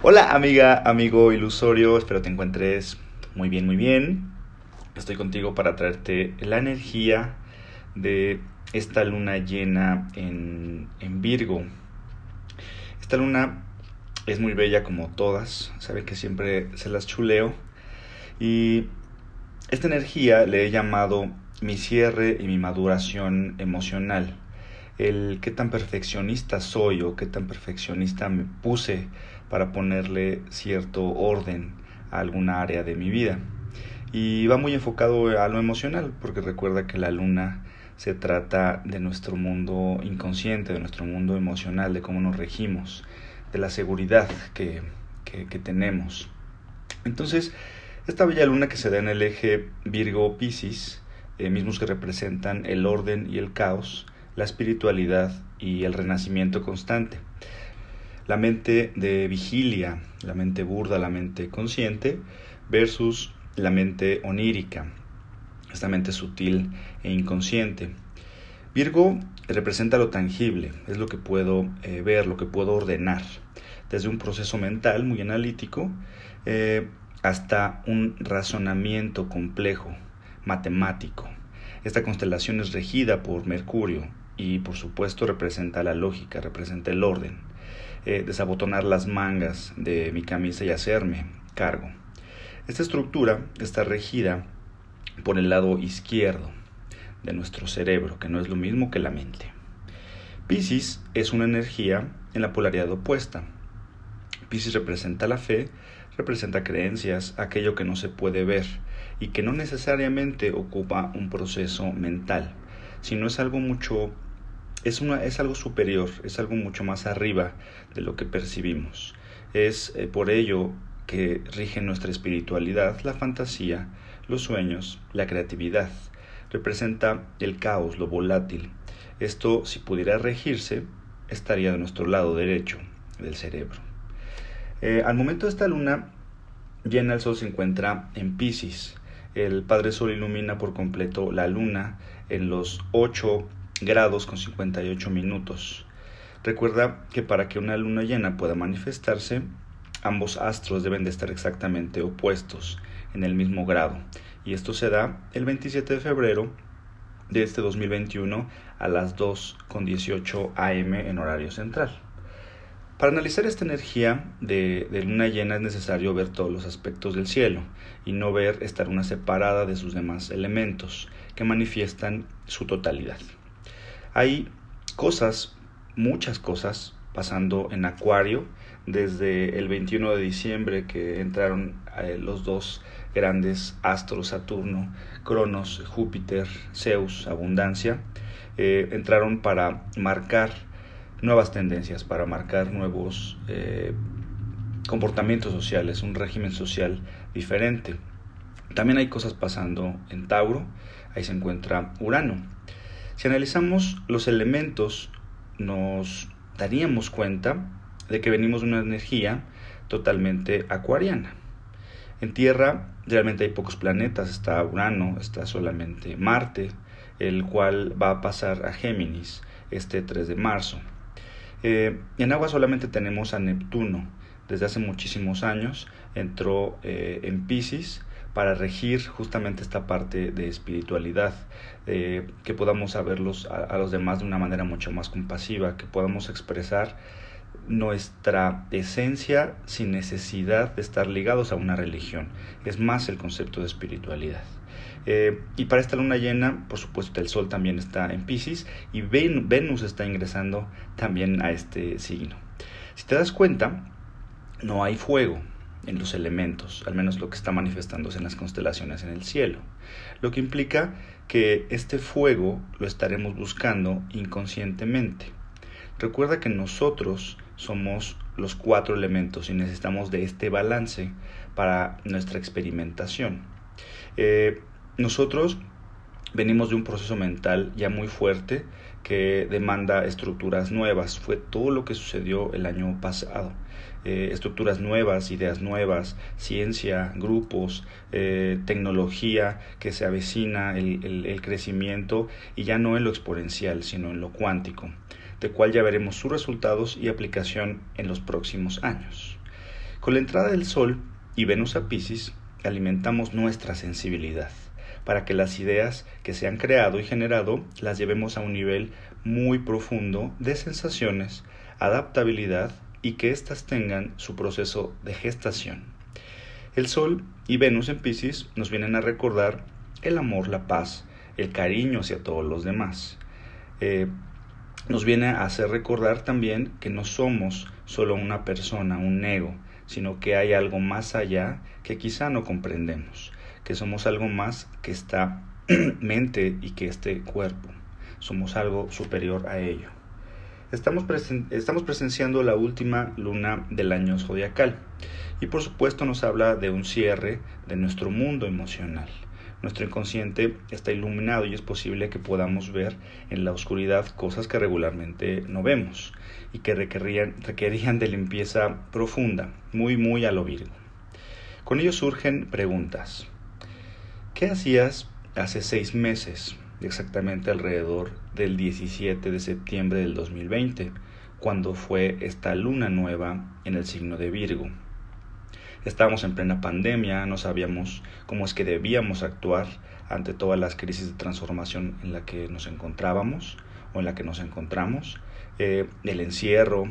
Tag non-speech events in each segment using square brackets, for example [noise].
Hola amiga, amigo ilusorio, espero te encuentres muy bien, muy bien. Estoy contigo para traerte la energía de esta luna llena en, en Virgo. Esta luna es muy bella como todas, saben que siempre se las chuleo. Y esta energía le he llamado mi cierre y mi maduración emocional. El qué tan perfeccionista soy o qué tan perfeccionista me puse para ponerle cierto orden a alguna área de mi vida. Y va muy enfocado a lo emocional, porque recuerda que la luna se trata de nuestro mundo inconsciente, de nuestro mundo emocional, de cómo nos regimos, de la seguridad que, que, tenemos. Entonces, esta bella luna que se da en el eje Virgo-Piscis, eh, mismos que representan el orden y el caos, la espiritualidad y el renacimiento constante la mente de vigilia, la mente burda, la mente consciente, versus la mente onírica, esta mente sutil e inconsciente. Virgo representa lo tangible, es lo que puedo eh, ver, lo que puedo ordenar, desde un proceso mental muy analítico eh, hasta un razonamiento complejo, matemático. Esta constelación es regida por Mercurio y por supuesto representa la lógica, representa el orden. Eh, desabotonar las mangas de mi camisa y hacerme cargo. Esta estructura está regida por el lado izquierdo de nuestro cerebro, que no es lo mismo que la mente. Piscis es una energía en la polaridad opuesta. Piscis representa la fe, representa creencias, aquello que no se puede ver y que no necesariamente ocupa un proceso mental, sino es algo mucho es, una, es algo superior, es algo mucho más arriba de lo que percibimos. Es eh, por ello que rige nuestra espiritualidad, la fantasía, los sueños, la creatividad. Representa el caos, lo volátil. Esto, si pudiera regirse, estaría de nuestro lado derecho del cerebro. Eh, al momento de esta luna llena, el sol se encuentra en Pisces. El Padre Sol ilumina por completo la luna en los ocho grados con 58 minutos. Recuerda que para que una luna llena pueda manifestarse, ambos astros deben de estar exactamente opuestos en el mismo grado. Y esto se da el 27 de febrero de este 2021 a las 2 con 18 am en horario central. Para analizar esta energía de, de, luna llena es necesario ver todos los aspectos del cielo y no ver esta luna separada de sus demás elementos que manifiestan su totalidad. Hay cosas, muchas cosas pasando en Acuario desde el 21 de diciembre que entraron eh, los dos grandes astros, Saturno, Cronos, Júpiter, Zeus, Abundancia, eh, entraron para marcar nuevas tendencias, para marcar nuevos eh, comportamientos sociales, un régimen social diferente. También hay cosas pasando en Tauro, ahí se encuentra Urano. Si analizamos los elementos, nos daríamos cuenta de que venimos de una energía totalmente acuariana. En Tierra realmente hay pocos planetas, está Urano, está solamente Marte, el cual va a pasar a Géminis este 3 de marzo. Eh, en agua solamente tenemos a Neptuno, desde hace muchísimos años entró eh, en Pisces para regir justamente esta parte de espiritualidad, que podamos saberlos a, a los demás de una manera mucho más compasiva, que podamos expresar nuestra esencia sin necesidad de estar ligados a una religión. Es más el concepto de espiritualidad. Eh, y para esta luna llena, por supuesto, el Sol también está en Pisces y Venus está ingresando también a este signo. Si te das cuenta, no hay fuego, en los elementos, al menos lo que está manifestándose en las constelaciones en el cielo, lo que implica que este fuego lo estaremos buscando inconscientemente. Recuerda que nosotros somos los cuatro elementos y necesitamos de este balance para nuestra experimentación. Eh, nosotros venimos de un proceso mental ya muy fuerte que demanda estructuras nuevas. Fue todo lo que sucedió el año pasado. Eh, estructuras nuevas, ideas nuevas, ciencia, grupos, eh, tecnología que se avecina, el, el crecimiento y ya no en lo exponencial, sino en lo cuántico, de cual ya veremos sus resultados y aplicación en los próximos años. Con la entrada del Sol y Venus a Pisces, alimentamos nuestra sensibilidad para que las ideas que se han creado y generado las llevemos a un nivel muy profundo de sensaciones, adaptabilidad y que éstas tengan su proceso de gestación. El Sol y Venus en Pisces nos vienen a recordar el amor, la paz, el cariño hacia todos los demás. Eh, nos viene a hacer recordar también que no somos solo una persona, un ego, sino que hay algo más allá que quizá no comprendemos, que somos algo más que esta [clears throat] mente y que este cuerpo, somos algo superior a ello. Estamos, estamos presenciando la última luna del año zodiacal y por supuesto nos habla de un cierre de nuestro mundo emocional. Nuestro inconsciente está iluminado y es posible que podamos ver en la oscuridad cosas que regularmente no vemos y que requerían, requerían de limpieza profunda, muy muy a lo Virgo. Con ello surgen preguntas. ¿Qué hacías hace seis meses, exactamente alrededor del 17 de septiembre del 2020, cuando fue esta luna nueva en el signo de Virgo? Estábamos en plena pandemia, no sabíamos cómo es que debíamos actuar ante todas las crisis de transformación en la que nos encontrábamos o en la que nos encontramos. Eh, el encierro,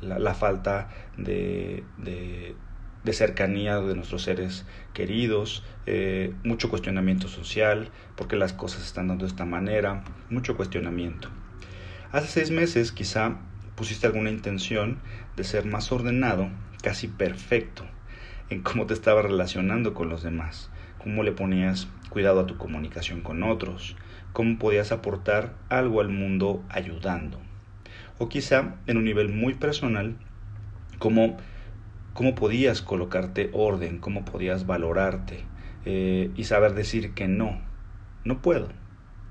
la, falta de, cercanía de nuestros seres queridos, eh, mucho cuestionamiento social, porque las cosas están dando de esta manera, mucho cuestionamiento. Hace seis meses quizá pusiste alguna intención de ser más ordenado casi perfecto en cómo te estabas relacionando con los demás, cómo le ponías cuidado a tu comunicación con otros, cómo podías aportar algo al mundo ayudando. O quizá en un nivel muy personal, cómo, cómo podías colocarte orden, cómo podías valorarte eh, y saber decir que no, no puedo.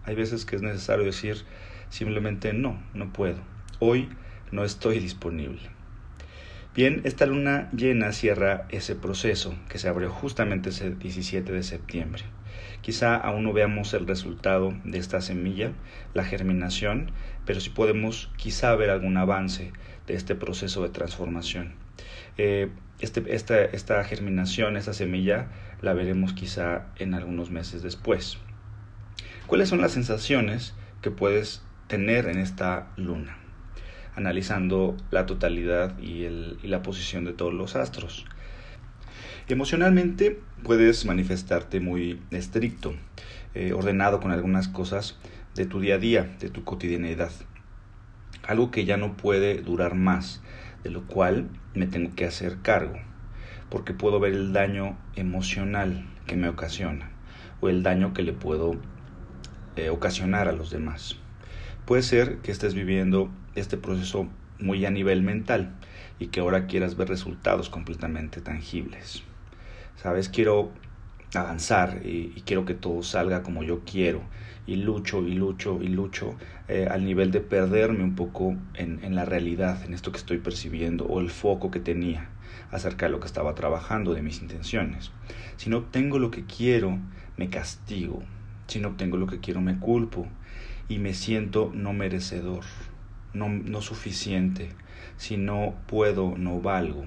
Hay veces que es necesario decir simplemente no, no puedo. Hoy no estoy disponible. Bien, esta luna llena cierra ese proceso que se abrió justamente ese 17 de septiembre. Quizá aún no veamos el resultado de esta semilla, la germinación, pero sí podemos quizá ver algún avance de este proceso de transformación. Eh, este, esta, germinación, esta semilla, la veremos quizá en algunos meses después. ¿Cuáles son las sensaciones que puedes tener en esta luna? analizando la totalidad y la posición de todos los astros. Emocionalmente puedes manifestarte muy estricto, eh, ordenado con algunas cosas de tu día a día, de tu cotidianidad. Algo que ya no puede durar más, de lo cual me tengo que hacer cargo, porque puedo ver el daño emocional que me ocasiona o el daño que le puedo eh, ocasionar a los demás. Puede ser que estés viviendo este proceso muy a nivel mental y que ahora quieras ver resultados completamente tangibles. Sabes, quiero avanzar y, quiero que todo salga como yo quiero y lucho y lucho y lucho eh, al nivel de perderme un poco en, en la realidad, en esto que estoy percibiendo o el foco que tenía acerca de lo que estaba trabajando, de mis intenciones. Si no obtengo lo que quiero, me castigo. Si no obtengo lo que quiero, me culpo y me siento no merecedor no, suficiente, si no puedo, no valgo.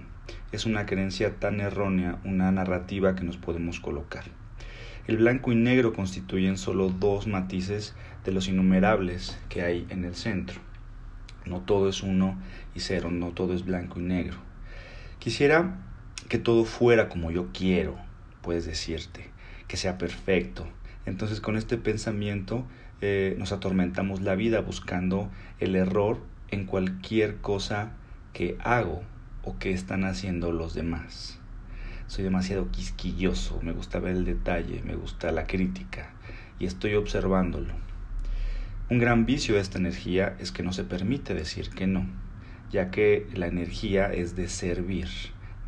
Es una creencia tan errónea, una narrativa que nos podemos colocar. El blanco y negro constituyen solo dos matices de los innumerables que hay en el centro. No todo es uno y cero, no todo es blanco y negro. Quisiera que todo fuera como yo quiero, puedes decirte, que sea perfecto. Entonces con este pensamiento eh, nos atormentamos la vida buscando el error en cualquier cosa que hago o que están haciendo los demás. Soy demasiado quisquilloso, me gusta ver el detalle, me gusta la crítica y estoy observándolo. Un gran vicio de esta energía es que no se permite decir que no, ya que la energía es de servir.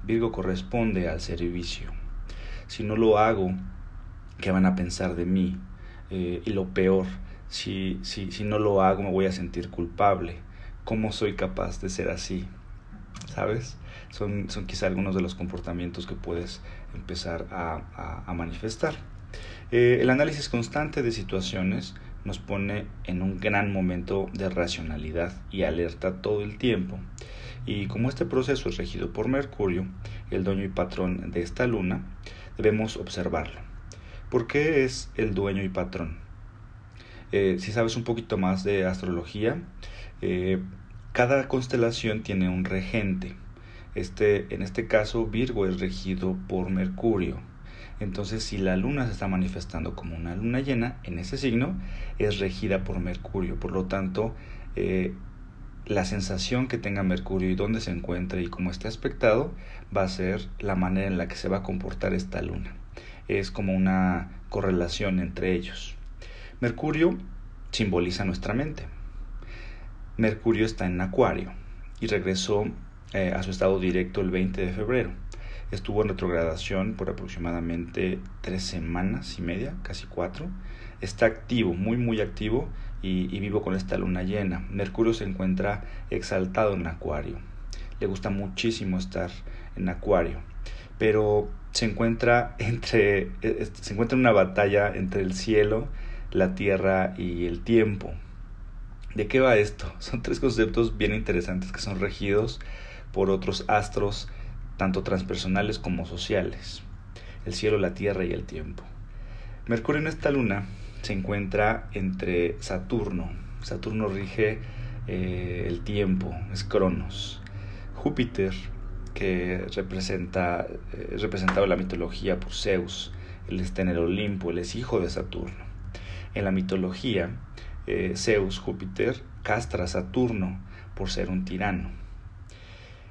Virgo corresponde al servicio. Si no lo hago, ¿qué van a pensar de mí? Eh, y lo peor, si, si, si no lo hago me voy a sentir culpable. ¿Cómo soy capaz de ser así? ¿Sabes? Son, son quizá algunos de los comportamientos que puedes empezar a, manifestar. Eh, el análisis constante de situaciones nos pone en un gran momento de racionalidad y alerta todo el tiempo. Y como este proceso es regido por Mercurio, el dueño y patrón de esta luna, debemos observarlo. ¿Por qué es el dueño y patrón? Eh, si sabes un poquito más de astrología, eh, cada constelación tiene un regente. Este, en este caso, Virgo es regido por Mercurio. Entonces, si la luna se está manifestando como una luna llena, en ese signo es regida por Mercurio. Por lo tanto, eh, la sensación que tenga Mercurio y dónde se encuentre y cómo esté aspectado va a ser la manera en la que se va a comportar esta luna. Es como una correlación entre ellos. Mercurio simboliza nuestra mente. Mercurio está en Acuario y regresó eh, a su estado directo el 20 de febrero. Estuvo en retrogradación por aproximadamente tres semanas y media, casi cuatro. Está activo, muy muy activo y, y vivo con esta luna llena. Mercurio se encuentra exaltado en Acuario. Le gusta muchísimo estar en Acuario, pero se encuentra [laughs] entre e, se encuentra en una batalla entre el cielo, la tierra y el tiempo. ¿De qué va esto? Son tres conceptos bien interesantes que son regidos por otros astros, tanto transpersonales como sociales. El cielo, la tierra y el tiempo. Mercurio en esta luna se encuentra entre Saturno. Saturno rige eh, el tiempo, es Cronos. Júpiter, que representa, eh, representado en la mitología por Zeus, él está en el Olimpo, él es hijo de Saturno. En la mitología, eh, Zeus, Júpiter, castra Saturno por ser un tirano.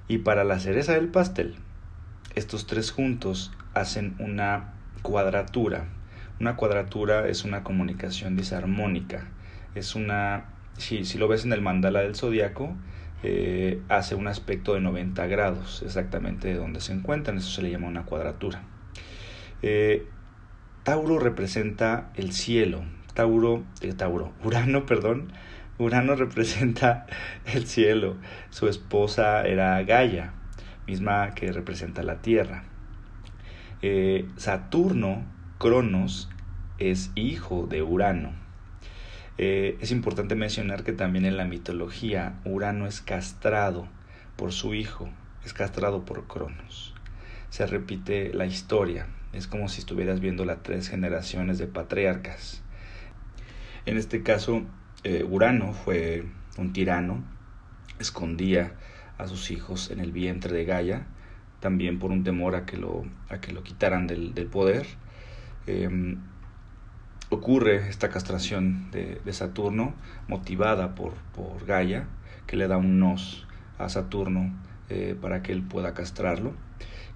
Y para la cereza del pastel, estos tres juntos hacen una cuadratura. Una cuadratura es una comunicación disarmónica. Es una, si, si lo ves en el mandala del zodiaco, eh, hace un aspecto de 90 grados, exactamente de donde se encuentran. Eso se le llama una cuadratura. Eh, Tauro representa el cielo, Tauro, eh, Tauro, [laughs] Urano, perdón, Urano representa el cielo, su esposa era Gaia, misma que representa la Tierra. Eh, Saturno, Cronos, es hijo de Urano. Eh, es importante mencionar que también en la mitología Urano es castrado por su hijo, es castrado por Cronos. Se repite la historia, es como si estuvieras viendo las tres generaciones de patriarcas. En este caso, eh, Urano fue un tirano, escondía a sus hijos en el vientre de Gaia, también por un temor a que lo, a que lo quitaran del, poder. Em, ocurre esta castración de, Saturno, motivada por, por, Gaia, que le da un nos a Saturno eh, para que él pueda castrarlo.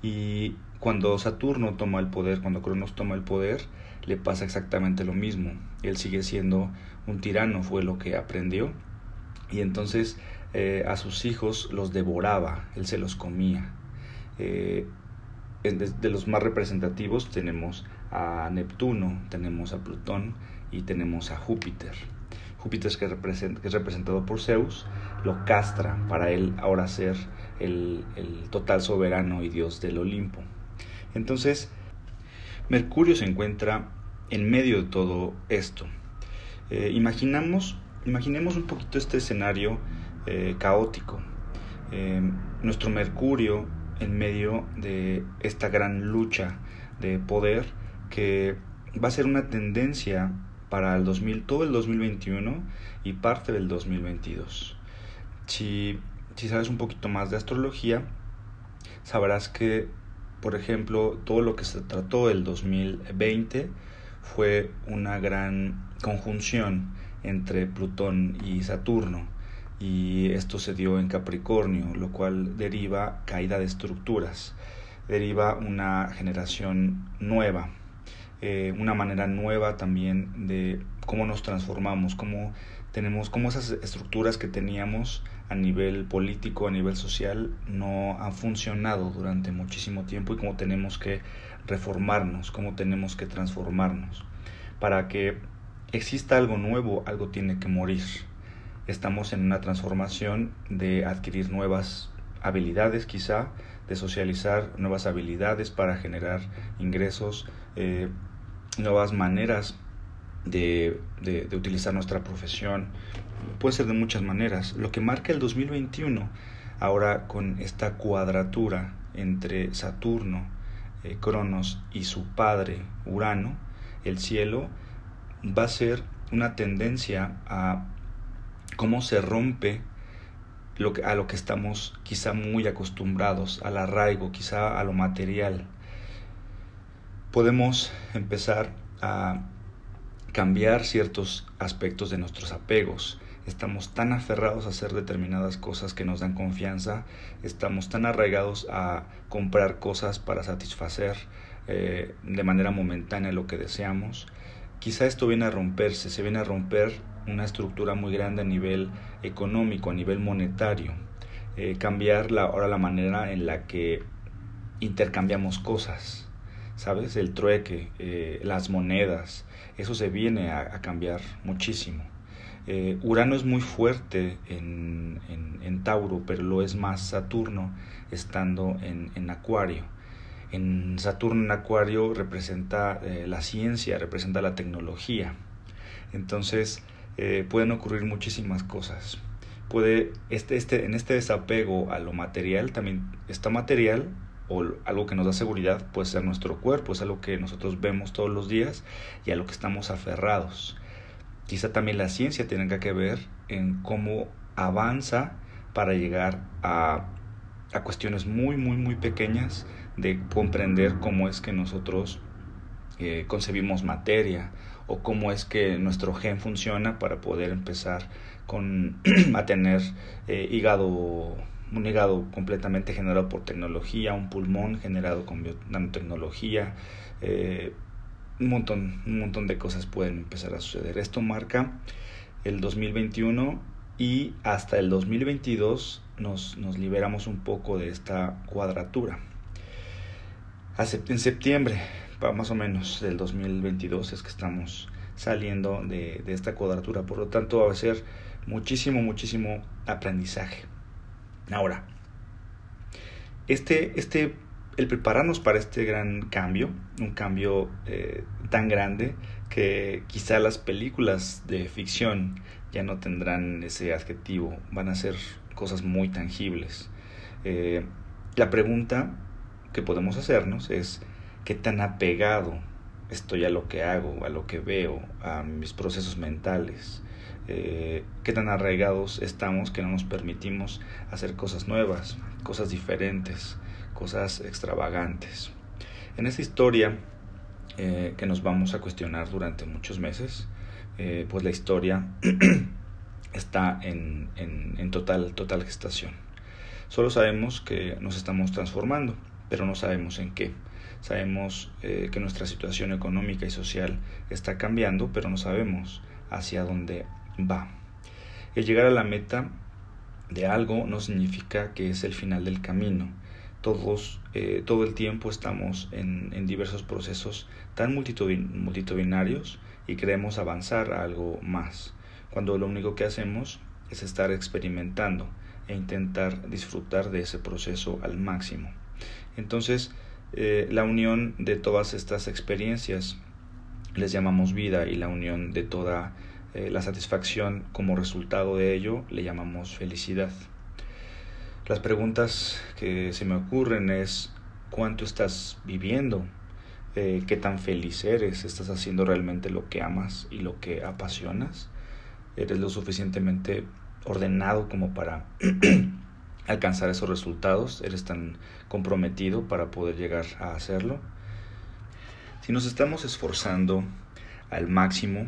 Y cuando Saturno toma el poder, cuando Cronos toma el poder, le pasa exactamente lo mismo. Él sigue siendo un tirano, fue lo que aprendió. Y entonces eh, a sus hijos los devoraba, él se los comía. Eh, de los más representativos tenemos a Neptuno, tenemos a Plutón y tenemos a Júpiter. Júpiter que, que es representado por Zeus, lo castra para él ahora ser el, el total soberano y dios del Olimpo. Entonces, Mercurio se encuentra en medio de todo esto. Eh, imaginamos, imaginemos un poquito este escenario eh, caótico. Eh, nuestro Mercurio en medio de esta gran lucha de poder que va a ser una tendencia para el 2000, todo el 2021 y parte del 2022. Si, si sabes un poquito más de astrología, sabrás que, por ejemplo, todo lo que se trató el 2020 fue una gran conjunción entre Plutón y Saturno y esto se dio en Capricornio, lo cual deriva caída de estructuras, deriva una generación nueva, eh, una manera nueva también de cómo nos transformamos, cómo tenemos, cómo esas estructuras que teníamos a nivel político, a nivel social, no han funcionado durante muchísimo tiempo y cómo tenemos que reformarnos, cómo tenemos que transformarnos. Para que exista algo nuevo, algo tiene que morir. Estamos en una transformación de adquirir nuevas habilidades quizá, de socializar nuevas habilidades para generar ingresos, eh, nuevas maneras de, de, utilizar nuestra profesión. Puede ser de muchas maneras. Lo que marca el 2021 Ahora con esta cuadratura entre Saturno, eh, Cronos y su padre Urano, el cielo va a ser una tendencia a cómo se rompe lo que, a lo que estamos quizá muy acostumbrados, al arraigo, quizá a lo material. Podemos empezar a cambiar ciertos aspectos de nuestros apegos. Estamos tan aferrados a hacer determinadas cosas que nos dan confianza, estamos tan arraigados a comprar cosas para satisfacer eh, de manera momentánea lo que deseamos. Quizá esto viene a romperse, se viene a romper una estructura muy grande a nivel económico, a nivel monetario. Eh, cambiar la, ahora la manera en la que intercambiamos cosas, ¿sabes? El trueque, eh, las monedas, eso se viene a, cambiar muchísimo. Eh, Urano es muy fuerte en, en, Tauro, pero lo es más Saturno estando en, en Acuario. En Saturno en Acuario representa la ciencia, representa la tecnología. Entonces, eh, pueden ocurrir muchísimas cosas. Puede, este, este, en este desapego a lo material, también está material o algo que nos da seguridad puede ser nuestro cuerpo, es algo que nosotros vemos todos los días y a lo que estamos aferrados. Quizá también la ciencia tenga que ver en cómo avanza para llegar a, a cuestiones muy, muy, muy pequeñas de comprender cómo es que nosotros eh, concebimos materia o cómo es que nuestro gen funciona para poder empezar con, [clears throat] a tener eh, hígado, un hígado completamente generado por tecnología, un pulmón generado con nanotecnología, eh, un, montón, un montón de cosas pueden empezar a suceder. Esto marca el 2021 y hasta el 2022 nos, nos liberamos un poco de esta cuadratura. En septiembre más o menos del 2022 es que estamos saliendo de, esta cuadratura. Por lo tanto, va a ser muchísimo, muchísimo aprendizaje. Ahora, este, este, el prepararnos para este gran cambio, un cambio eh, tan grande que quizá las películas de ficción ya no tendrán ese adjetivo, van a ser cosas muy tangibles. Eh, la pregunta que podemos hacernos es, qué tan apegado estoy a lo que hago, a lo que veo, a mis procesos mentales, eh, qué tan arraigados estamos que no nos permitimos hacer cosas nuevas, cosas diferentes, cosas extravagantes. En esta historia eh, que nos vamos a cuestionar durante muchos meses, eh, pues la historia [clears throat] está en, en total, total gestación. Solo sabemos que nos estamos transformando, pero no sabemos en qué. Sabemos eh, que nuestra situación económica y social está cambiando, pero no sabemos hacia dónde va. El llegar a la meta de algo no significa que es el final del camino. Todos, eh, todo el tiempo estamos en, en diversos procesos tan multitudinarios y queremos avanzar a algo más, cuando lo único que hacemos es estar experimentando e intentar disfrutar de ese proceso al máximo. Entonces, eh, la unión de todas estas experiencias les llamamos vida y la unión de toda eh, la satisfacción como resultado de ello le llamamos felicidad. Las preguntas que se me ocurren es cuánto estás viviendo, eh, qué tan feliz eres, estás haciendo realmente lo que amas y lo que apasionas, eres lo suficientemente ordenado como para [clears throat] alcanzar esos resultados, eres tan comprometido para poder llegar a hacerlo. Si nos estamos esforzando al máximo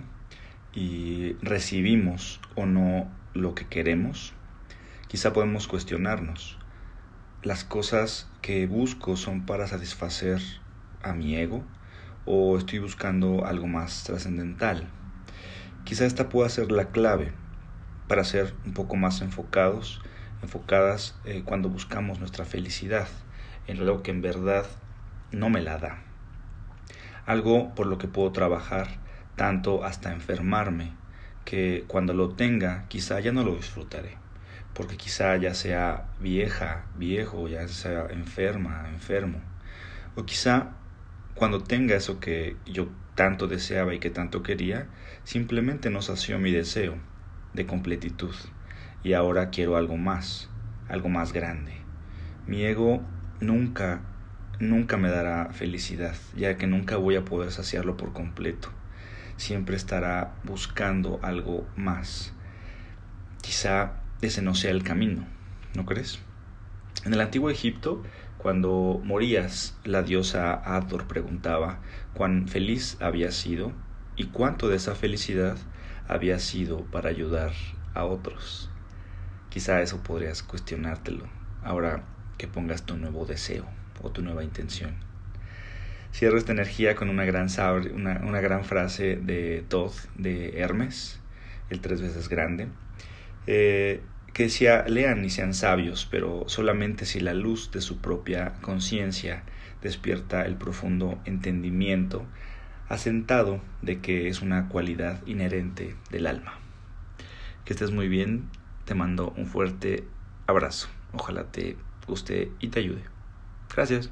y recibimos o no lo que queremos, quizá podemos cuestionarnos. ¿Las cosas que busco son para satisfacer a mi ego o estoy buscando algo más trascendental? Quizá esta pueda ser la clave para ser un poco más enfocados enfocadas eh, cuando buscamos nuestra felicidad en algo que en verdad no me la da. Algo por lo que puedo trabajar tanto hasta enfermarme, que cuando lo tenga quizá ya no lo disfrutaré, porque quizá ya sea vieja, viejo, ya sea enferma, enfermo, o quizá cuando tenga eso que yo tanto deseaba y que tanto quería, simplemente no sació mi deseo de completitud y ahora quiero algo más, algo más grande. Mi ego nunca, nunca me dará felicidad, ya que nunca voy a poder saciarlo por completo. Siempre estará buscando algo más. Quizá ese no sea el camino, ¿no crees? En el antiguo Egipto, cuando morías, la diosa Hathor preguntaba cuán feliz había sido y cuánto de esa felicidad había sido para ayudar a otros. Quizá eso podrías cuestionártelo ahora que pongas tu nuevo deseo o tu nueva intención. Cierro esta energía con una gran, una, una gran frase de Thoth de Hermes, el tres veces grande, eh, que decía, lean y sean sabios, pero solamente si la luz de su propia conciencia despierta el profundo entendimiento asentado de que es una cualidad inherente del alma. Que estés muy bien, te mando un fuerte abrazo, ojalá te guste y te ayude. Gracias.